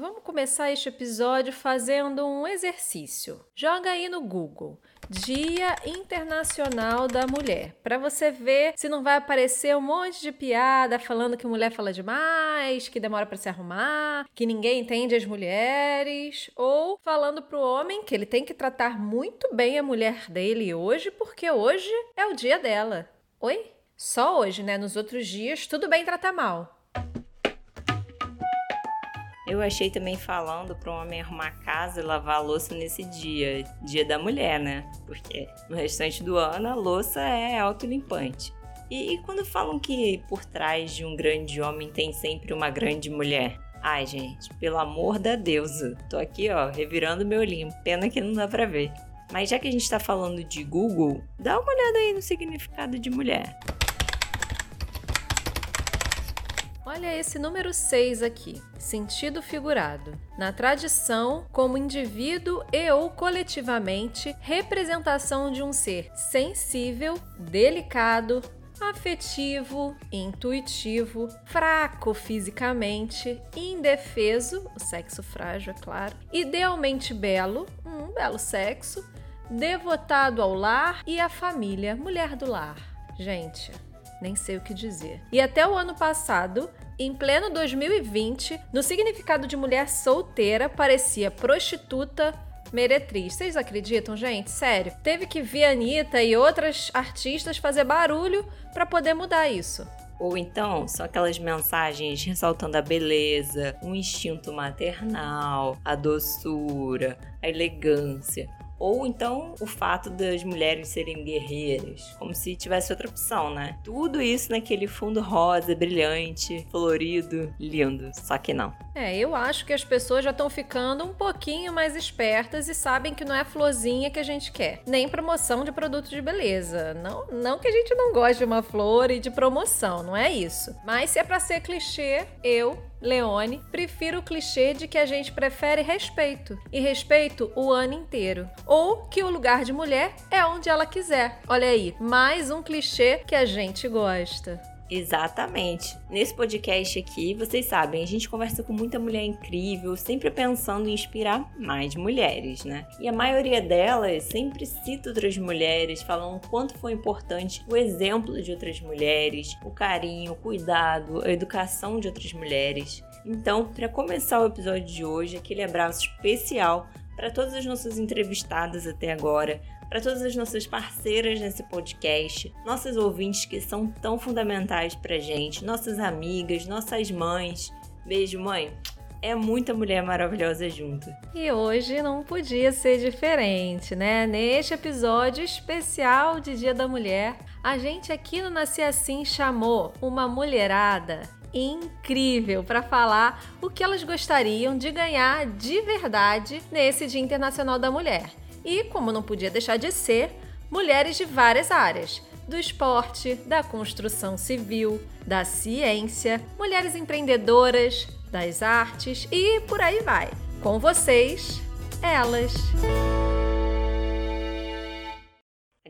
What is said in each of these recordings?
Vamos começar este episódio fazendo um exercício. Joga aí no Google Dia Internacional da Mulher, para você ver se não vai aparecer um monte de piada falando que mulher fala demais, que demora para se arrumar, que ninguém entende as mulheres, ou falando pro homem que ele tem que tratar muito bem a mulher dele hoje, porque hoje é o dia dela. Oi? Só hoje, né? Nos outros dias, tudo bem tratar mal. Eu achei também falando para um homem arrumar casa e lavar a louça nesse dia, dia da mulher, né? Porque no restante do ano a louça é autolimpante. E, e quando falam que por trás de um grande homem tem sempre uma grande mulher? Ai, gente, pelo amor da deusa. Tô aqui, ó, revirando meu olhinho. Pena que não dá pra ver. Mas já que a gente tá falando de Google, dá uma olhada aí no significado de mulher. Olha esse número 6 aqui, sentido figurado. Na tradição, como indivíduo e ou coletivamente, representação de um ser sensível, delicado, afetivo, intuitivo, fraco fisicamente, indefeso, o sexo frágil, é claro, idealmente belo, um belo sexo, devotado ao lar e à família, mulher do lar. Gente, nem sei o que dizer. E até o ano passado, em pleno 2020, no significado de mulher solteira, parecia prostituta, meretriz. Vocês acreditam, gente? Sério. Teve que vir Anitta e outras artistas fazer barulho para poder mudar isso. Ou então, são aquelas mensagens ressaltando a beleza, o instinto maternal, a doçura, a elegância. Ou então o fato das mulheres serem guerreiras, como se tivesse outra opção, né? Tudo isso naquele fundo rosa, brilhante, florido, lindo. Só que não. É, eu acho que as pessoas já estão ficando um pouquinho mais espertas e sabem que não é florzinha que a gente quer, nem promoção de produtos de beleza. Não, não que a gente não goste de uma flor e de promoção, não é isso. Mas se é para ser clichê, eu Leone, prefiro o clichê de que a gente prefere respeito e respeito o ano inteiro, ou que o lugar de mulher é onde ela quiser. Olha aí, mais um clichê que a gente gosta. Exatamente. Nesse podcast aqui, vocês sabem, a gente conversa com muita mulher incrível, sempre pensando em inspirar mais mulheres, né? E a maioria delas sempre cita outras mulheres, falam o quanto foi importante o exemplo de outras mulheres, o carinho, o cuidado, a educação de outras mulheres. Então, para começar o episódio de hoje, aquele abraço especial para todas as nossas entrevistadas até agora, para todas as nossas parceiras nesse podcast, nossas ouvintes que são tão fundamentais para gente, nossas amigas, nossas mães. Beijo, mãe. É muita mulher maravilhosa junto. E hoje não podia ser diferente, né? Neste episódio especial de Dia da Mulher, a gente aqui no Nasci Assim chamou uma mulherada incrível para falar o que elas gostariam de ganhar de verdade nesse Dia Internacional da Mulher e, como não podia deixar de ser, mulheres de várias áreas do esporte, da construção civil, da ciência, mulheres empreendedoras, das artes e por aí vai. Com vocês, elas.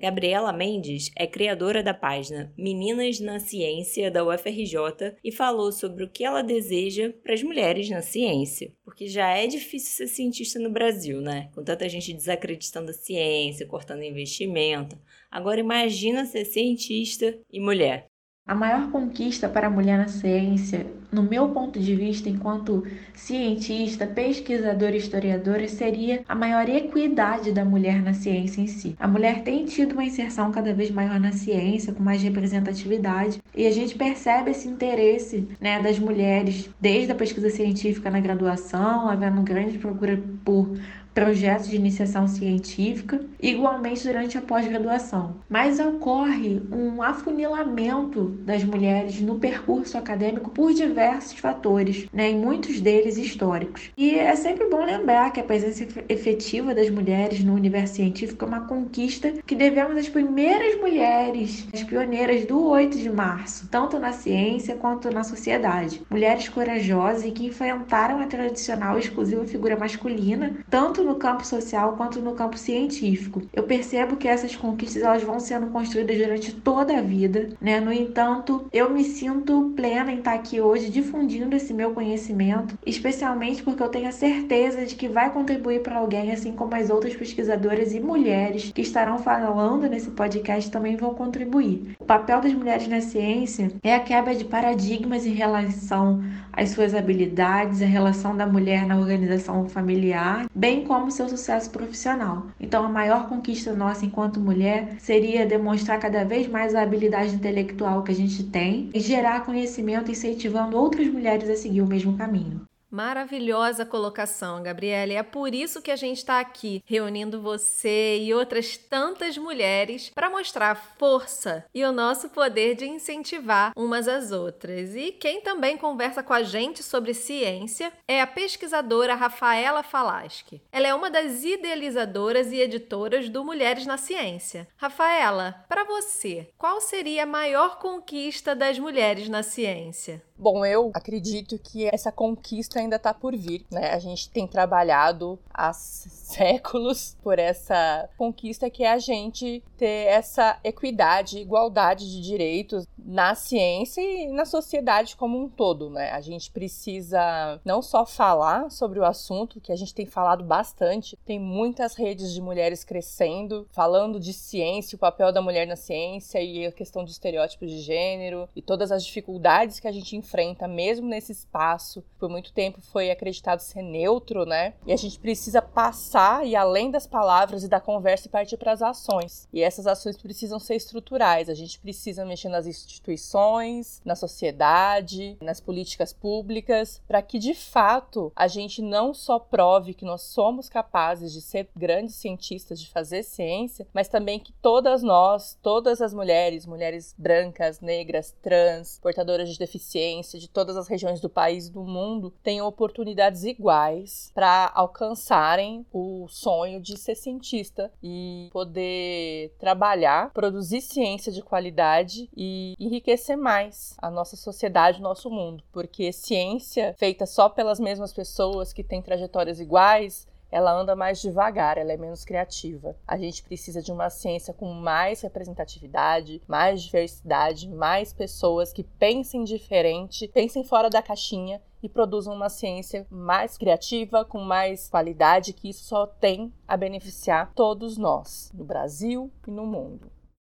Gabriela Mendes é criadora da página Meninas na Ciência da UFRJ e falou sobre o que ela deseja para as mulheres na ciência. Porque já é difícil ser cientista no Brasil, né? Com tanta gente desacreditando a ciência, cortando investimento. Agora imagina ser cientista e mulher. A maior conquista para a mulher na ciência, no meu ponto de vista, enquanto cientista, pesquisadora e historiadora, seria a maior equidade da mulher na ciência em si. A mulher tem tido uma inserção cada vez maior na ciência, com mais representatividade, e a gente percebe esse interesse né, das mulheres, desde a pesquisa científica na graduação, havendo grande procura por projetos de iniciação científica, igualmente durante a pós-graduação. Mas ocorre um afunilamento das mulheres no percurso acadêmico por diversos fatores, né, e muitos deles históricos. E é sempre bom lembrar que a presença efetiva das mulheres no universo científico é uma conquista que devemos às primeiras mulheres, as pioneiras do 8 de março, tanto na ciência quanto na sociedade. Mulheres corajosas e que enfrentaram a tradicional e exclusiva figura masculina, tanto no campo social quanto no campo científico. Eu percebo que essas conquistas elas vão sendo construídas durante toda a vida, né? No entanto, eu me sinto plena em estar aqui hoje difundindo esse meu conhecimento, especialmente porque eu tenho a certeza de que vai contribuir para alguém, assim como as outras pesquisadoras e mulheres que estarão falando nesse podcast também vão contribuir. O papel das mulheres na ciência é a quebra de paradigmas em relação às suas habilidades, a relação da mulher na organização familiar, bem como seu sucesso profissional. Então, a maior conquista nossa enquanto mulher seria demonstrar cada vez mais a habilidade intelectual que a gente tem e gerar conhecimento incentivando outras mulheres a seguir o mesmo caminho. Maravilhosa colocação, Gabriela. É por isso que a gente está aqui, reunindo você e outras tantas mulheres para mostrar a força e o nosso poder de incentivar umas às outras. E quem também conversa com a gente sobre ciência é a pesquisadora Rafaela Falaschi. Ela é uma das idealizadoras e editoras do Mulheres na Ciência. Rafaela, para você, qual seria a maior conquista das mulheres na ciência? Bom, eu acredito que essa conquista ainda está por vir, né? A gente tem trabalhado há séculos por essa conquista que é a gente ter essa equidade, igualdade de direitos na ciência e na sociedade como um todo, né? A gente precisa não só falar sobre o assunto, que a gente tem falado bastante, tem muitas redes de mulheres crescendo, falando de ciência, o papel da mulher na ciência e a questão de estereótipos de gênero e todas as dificuldades que a gente enfrenta mesmo nesse espaço. Por muito tempo foi acreditado ser neutro, né? E a gente precisa passar e além das palavras e da conversa e partir para as ações. E essas ações precisam ser estruturais. A gente precisa mexer nas instituições, na sociedade, nas políticas públicas, para que de fato a gente não só prove que nós somos capazes de ser grandes cientistas, de fazer ciência, mas também que todas nós, todas as mulheres, mulheres brancas, negras, trans, portadoras de deficiência, ciência de todas as regiões do país e do mundo tenham oportunidades iguais para alcançarem o sonho de ser cientista e poder trabalhar, produzir ciência de qualidade e enriquecer mais a nossa sociedade, o nosso mundo, porque ciência feita só pelas mesmas pessoas que têm trajetórias iguais ela anda mais devagar, ela é menos criativa. A gente precisa de uma ciência com mais representatividade, mais diversidade, mais pessoas que pensem diferente, pensem fora da caixinha e produzam uma ciência mais criativa, com mais qualidade, que isso só tem a beneficiar todos nós, no Brasil e no mundo.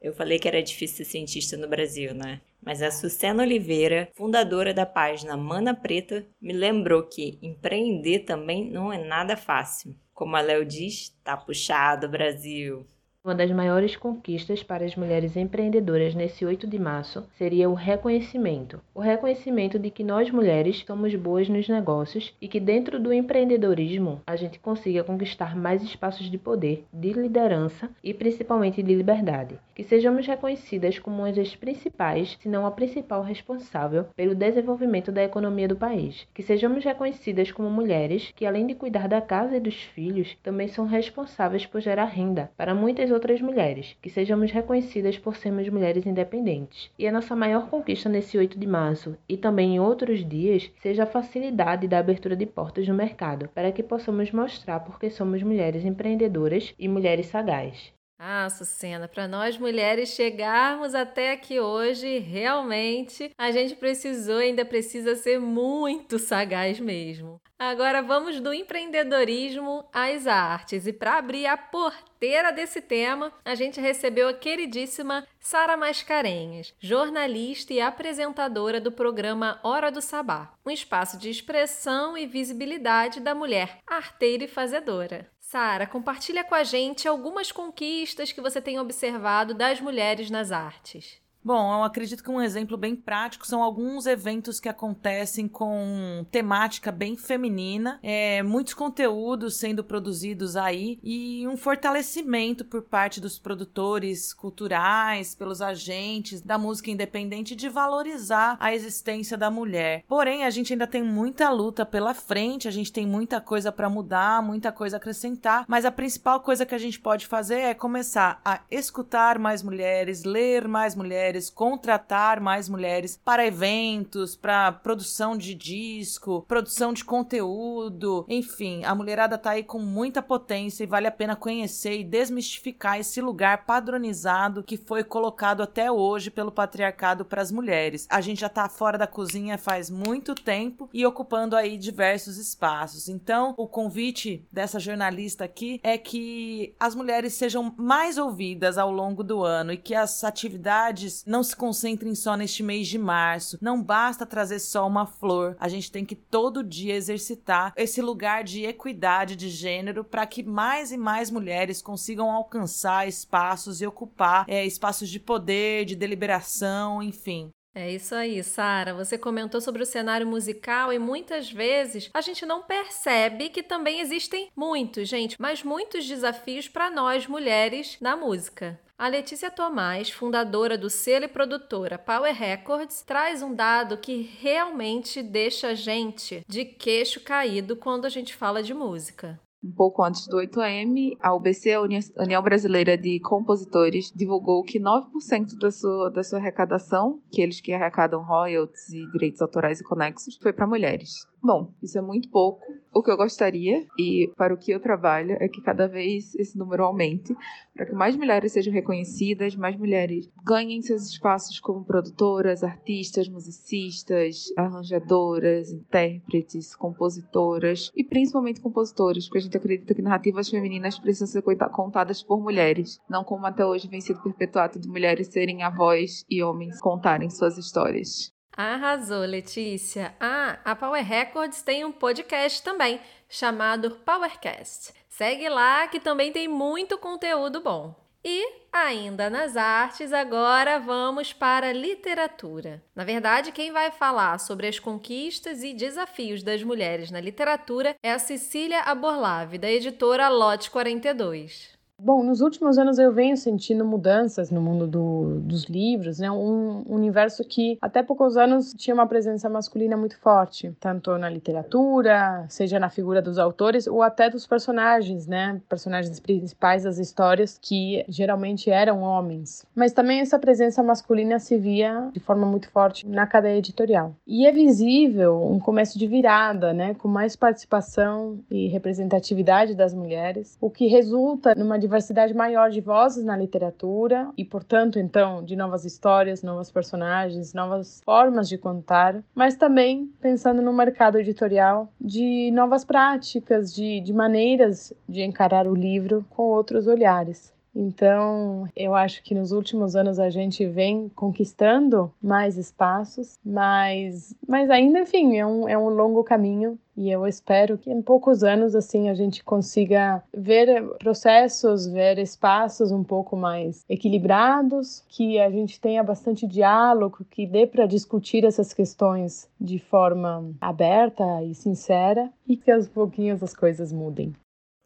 Eu falei que era difícil ser cientista no Brasil, né? Mas a Sucena Oliveira, fundadora da página Mana Preta, me lembrou que empreender também não é nada fácil. Como a Léo diz, tá puxado, Brasil. Uma das maiores conquistas para as mulheres empreendedoras nesse 8 de março seria o reconhecimento. O reconhecimento de que nós mulheres somos boas nos negócios e que dentro do empreendedorismo a gente consiga conquistar mais espaços de poder, de liderança e principalmente de liberdade. Que sejamos reconhecidas como uma das principais, se não a principal responsável pelo desenvolvimento da economia do país. Que sejamos reconhecidas como mulheres que além de cuidar da casa e dos filhos, também são responsáveis por gerar renda para muitas outras mulheres, que sejamos reconhecidas por sermos mulheres independentes. E a nossa maior conquista nesse 8 de março e também em outros dias seja a facilidade da abertura de portas no mercado, para que possamos mostrar porque somos mulheres empreendedoras e mulheres sagazes. Ah, Sucena, para nós mulheres chegarmos até aqui hoje, realmente a gente precisou e ainda precisa ser muito sagaz mesmo. Agora vamos do empreendedorismo às artes. E para abrir a porteira desse tema, a gente recebeu a queridíssima Sara Mascarenhas, jornalista e apresentadora do programa Hora do Sabá, um espaço de expressão e visibilidade da mulher arteira e fazedora. Sara, compartilha com a gente algumas conquistas que você tem observado das mulheres nas artes. Bom, eu acredito que um exemplo bem prático são alguns eventos que acontecem com temática bem feminina, é, muitos conteúdos sendo produzidos aí e um fortalecimento por parte dos produtores culturais, pelos agentes da música independente de valorizar a existência da mulher. Porém, a gente ainda tem muita luta pela frente, a gente tem muita coisa para mudar, muita coisa a acrescentar, mas a principal coisa que a gente pode fazer é começar a escutar mais mulheres, ler mais mulheres mulheres, contratar mais mulheres para eventos, para produção de disco, produção de conteúdo, enfim, a mulherada tá aí com muita potência e vale a pena conhecer e desmistificar esse lugar padronizado que foi colocado até hoje pelo patriarcado para as mulheres. A gente já tá fora da cozinha faz muito tempo e ocupando aí diversos espaços. Então, o convite dessa jornalista aqui é que as mulheres sejam mais ouvidas ao longo do ano e que as atividades não se concentrem só neste mês de março. Não basta trazer só uma flor. A gente tem que todo dia exercitar esse lugar de equidade de gênero para que mais e mais mulheres consigam alcançar espaços e ocupar é, espaços de poder, de deliberação, enfim. É isso aí, Sara. Você comentou sobre o cenário musical e muitas vezes a gente não percebe que também existem muitos, gente, mas muitos desafios para nós mulheres na música. A Letícia Tomás, fundadora do selo e produtora Power Records, traz um dado que realmente deixa a gente de queixo caído quando a gente fala de música. Um pouco antes do 8am, a UBC, a União Brasileira de Compositores, divulgou que 9% da sua, da sua arrecadação, que eles que arrecadam royalties e direitos autorais e conexos, foi para mulheres. Bom, isso é muito pouco. O que eu gostaria e para o que eu trabalho é que cada vez esse número aumente, para que mais mulheres sejam reconhecidas, mais mulheres ganhem seus espaços como produtoras, artistas, musicistas, arranjadoras, intérpretes, compositoras e principalmente compositoras, porque a gente acredita que narrativas femininas precisam ser contadas por mulheres, não como até hoje vem sido perpetuado de mulheres serem avós e homens contarem suas histórias. Arrasou, Letícia. Ah, a Power Records tem um podcast também, chamado Powercast. Segue lá que também tem muito conteúdo bom. E, ainda nas artes, agora vamos para a literatura. Na verdade, quem vai falar sobre as conquistas e desafios das mulheres na literatura é a Cecília Aborlave, da editora Lote 42. Bom, nos últimos anos eu venho sentindo mudanças no mundo do, dos livros, né? Um universo que até poucos anos tinha uma presença masculina muito forte, tanto na literatura, seja na figura dos autores ou até dos personagens, né? Personagens principais das histórias que geralmente eram homens. Mas também essa presença masculina se via de forma muito forte na cadeia editorial. E é visível um começo de virada, né? Com mais participação e representatividade das mulheres, o que resulta numa diversidade maior de vozes na literatura e, portanto, então, de novas histórias, novos personagens, novas formas de contar, mas também pensando no mercado editorial de novas práticas, de, de maneiras de encarar o livro com outros olhares. Então, eu acho que nos últimos anos a gente vem conquistando mais espaços, mas, mas ainda, enfim, é um, é um longo caminho e eu espero que em poucos anos assim a gente consiga ver processos, ver espaços um pouco mais equilibrados, que a gente tenha bastante diálogo, que dê para discutir essas questões de forma aberta e sincera e que aos pouquinhos as coisas mudem.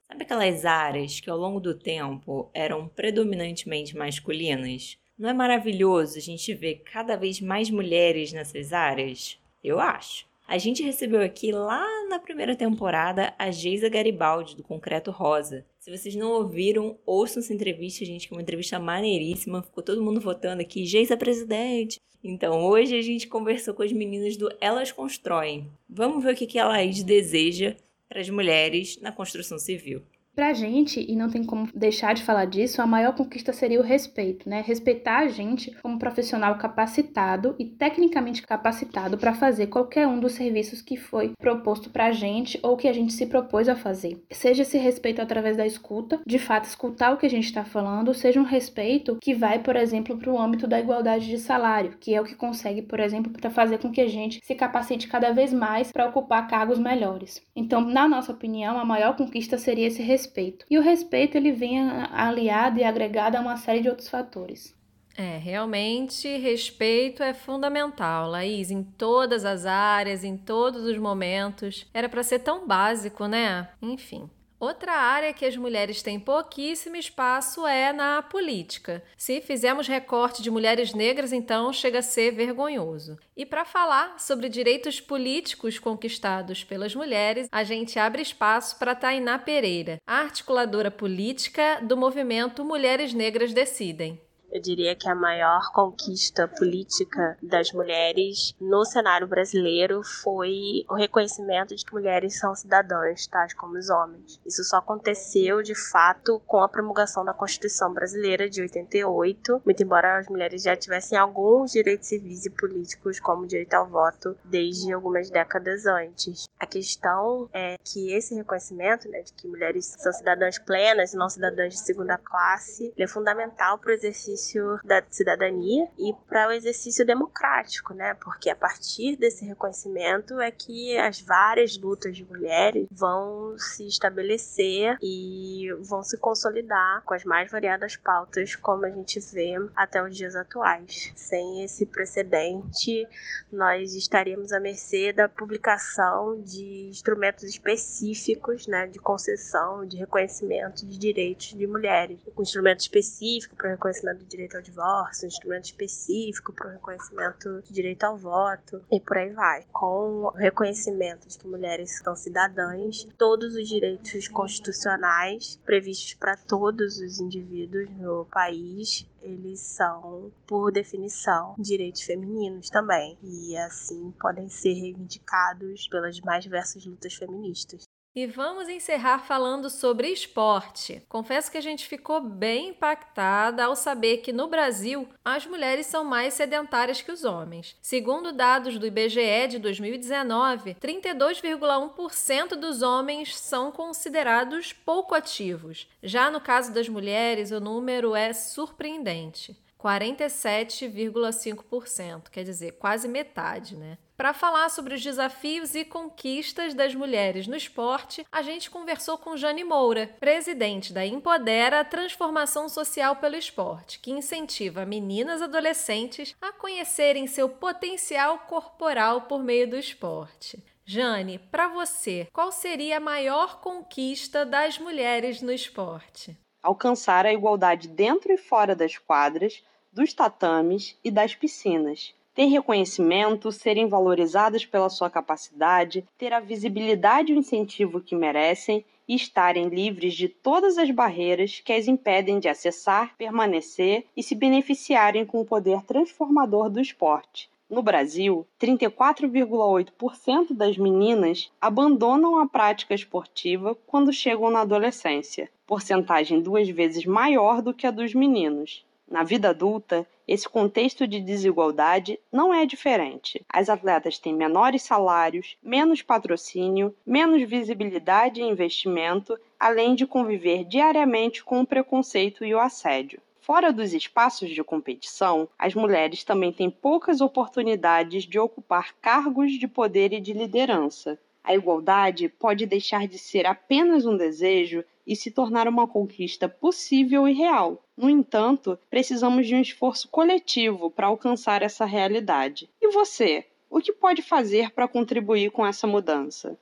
Sabe aquelas áreas que ao longo do tempo eram predominantemente masculinas? Não é maravilhoso a gente ver cada vez mais mulheres nessas áreas? Eu acho. A gente recebeu aqui lá na primeira temporada a Geisa Garibaldi, do Concreto Rosa. Se vocês não ouviram, ouçam essa entrevista, gente, que é uma entrevista maneiríssima. Ficou todo mundo votando aqui, Geisa presidente. Então, hoje a gente conversou com as meninas do Elas Constroem. Vamos ver o que a Laís deseja para as mulheres na construção civil. Pra gente, e não tem como deixar de falar disso, a maior conquista seria o respeito, né? Respeitar a gente como profissional capacitado e tecnicamente capacitado para fazer qualquer um dos serviços que foi proposto pra gente ou que a gente se propôs a fazer. Seja esse respeito através da escuta, de fato escutar o que a gente está falando, seja um respeito que vai, por exemplo, para o âmbito da igualdade de salário, que é o que consegue, por exemplo, para fazer com que a gente se capacite cada vez mais para ocupar cargos melhores. Então, na nossa opinião, a maior conquista seria esse respeito respeito. E o respeito ele vem aliado e agregado a uma série de outros fatores. É, realmente respeito é fundamental, Laís, em todas as áreas, em todos os momentos. Era para ser tão básico, né? Enfim. Outra área que as mulheres têm pouquíssimo espaço é na política. Se fizermos recorte de mulheres negras, então chega a ser vergonhoso. E para falar sobre direitos políticos conquistados pelas mulheres, a gente abre espaço para Tainá Pereira, articuladora política do movimento Mulheres Negras Decidem. Eu diria que a maior conquista política das mulheres no cenário brasileiro foi o reconhecimento de que mulheres são cidadãs, tais como os homens. Isso só aconteceu de fato com a promulgação da Constituição Brasileira de 88, muito embora as mulheres já tivessem alguns direitos civis e políticos, como direito ao voto, desde algumas décadas antes. A questão é que esse reconhecimento, né, de que mulheres são cidadãs plenas e não cidadãs de segunda classe, é fundamental para o exercício da cidadania e para o exercício democrático, né? Porque a partir desse reconhecimento é que as várias lutas de mulheres vão se estabelecer e vão se consolidar com as mais variadas pautas, como a gente vê até os dias atuais. Sem esse precedente, nós estaríamos à mercê da publicação de instrumentos específicos, né, de concessão, de reconhecimento de direitos de mulheres, com instrumento específico para reconhecimento direito ao divórcio, um instrumento específico para o reconhecimento do direito ao voto e por aí vai. Com o reconhecimento de que mulheres são cidadãs, todos os direitos constitucionais previstos para todos os indivíduos no país eles são, por definição, direitos femininos também, e assim podem ser reivindicados pelas mais diversas lutas feministas. E vamos encerrar falando sobre esporte. Confesso que a gente ficou bem impactada ao saber que no Brasil as mulheres são mais sedentárias que os homens. Segundo dados do IBGE de 2019, 32,1% dos homens são considerados pouco ativos. Já no caso das mulheres, o número é surpreendente. 47,5%, quer dizer, quase metade, né? Para falar sobre os desafios e conquistas das mulheres no esporte, a gente conversou com Jane Moura, presidente da Empodera Transformação Social pelo Esporte, que incentiva meninas adolescentes a conhecerem seu potencial corporal por meio do esporte. Jane, para você, qual seria a maior conquista das mulheres no esporte? Alcançar a igualdade dentro e fora das quadras, dos tatames e das piscinas ter reconhecimento, serem valorizadas pela sua capacidade, ter a visibilidade e o incentivo que merecem e estarem livres de todas as barreiras que as impedem de acessar, permanecer e se beneficiarem com o poder transformador do esporte. No Brasil, 34,8% das meninas abandonam a prática esportiva quando chegam na adolescência, porcentagem duas vezes maior do que a dos meninos. Na vida adulta, esse contexto de desigualdade não é diferente. As atletas têm menores salários, menos patrocínio, menos visibilidade e investimento, além de conviver diariamente com o preconceito e o assédio. Fora dos espaços de competição, as mulheres também têm poucas oportunidades de ocupar cargos de poder e de liderança. A igualdade pode deixar de ser apenas um desejo e se tornar uma conquista possível e real. No entanto, precisamos de um esforço coletivo para alcançar essa realidade. E você? O que pode fazer para contribuir com essa mudança?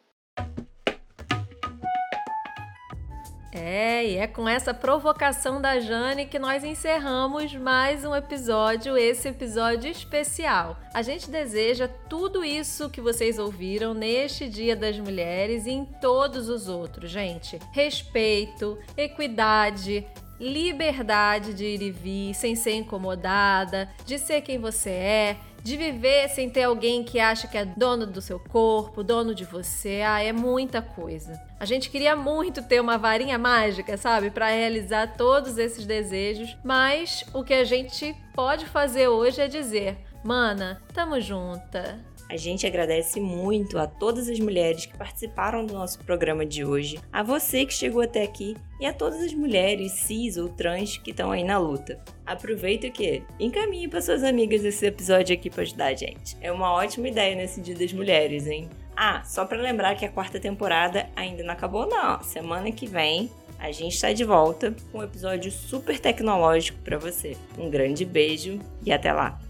É, e é com essa provocação da Jane que nós encerramos mais um episódio, esse episódio especial. A gente deseja tudo isso que vocês ouviram neste Dia das Mulheres e em todos os outros, gente. Respeito, equidade, liberdade de ir e vir, sem ser incomodada, de ser quem você é, de viver sem ter alguém que acha que é dono do seu corpo, dono de você. Ah, é muita coisa. A gente queria muito ter uma varinha mágica, sabe, para realizar todos esses desejos, mas o que a gente pode fazer hoje é dizer: "Mana, tamo junta". A gente agradece muito a todas as mulheres que participaram do nosso programa de hoje, a você que chegou até aqui e a todas as mulheres cis ou trans que estão aí na luta. Aproveita que encaminhe para suas amigas esse episódio aqui para ajudar a gente. É uma ótima ideia nesse Dia das Mulheres, hein? Ah, só para lembrar que a quarta temporada ainda não acabou não. Semana que vem a gente está de volta com um episódio super tecnológico para você. Um grande beijo e até lá.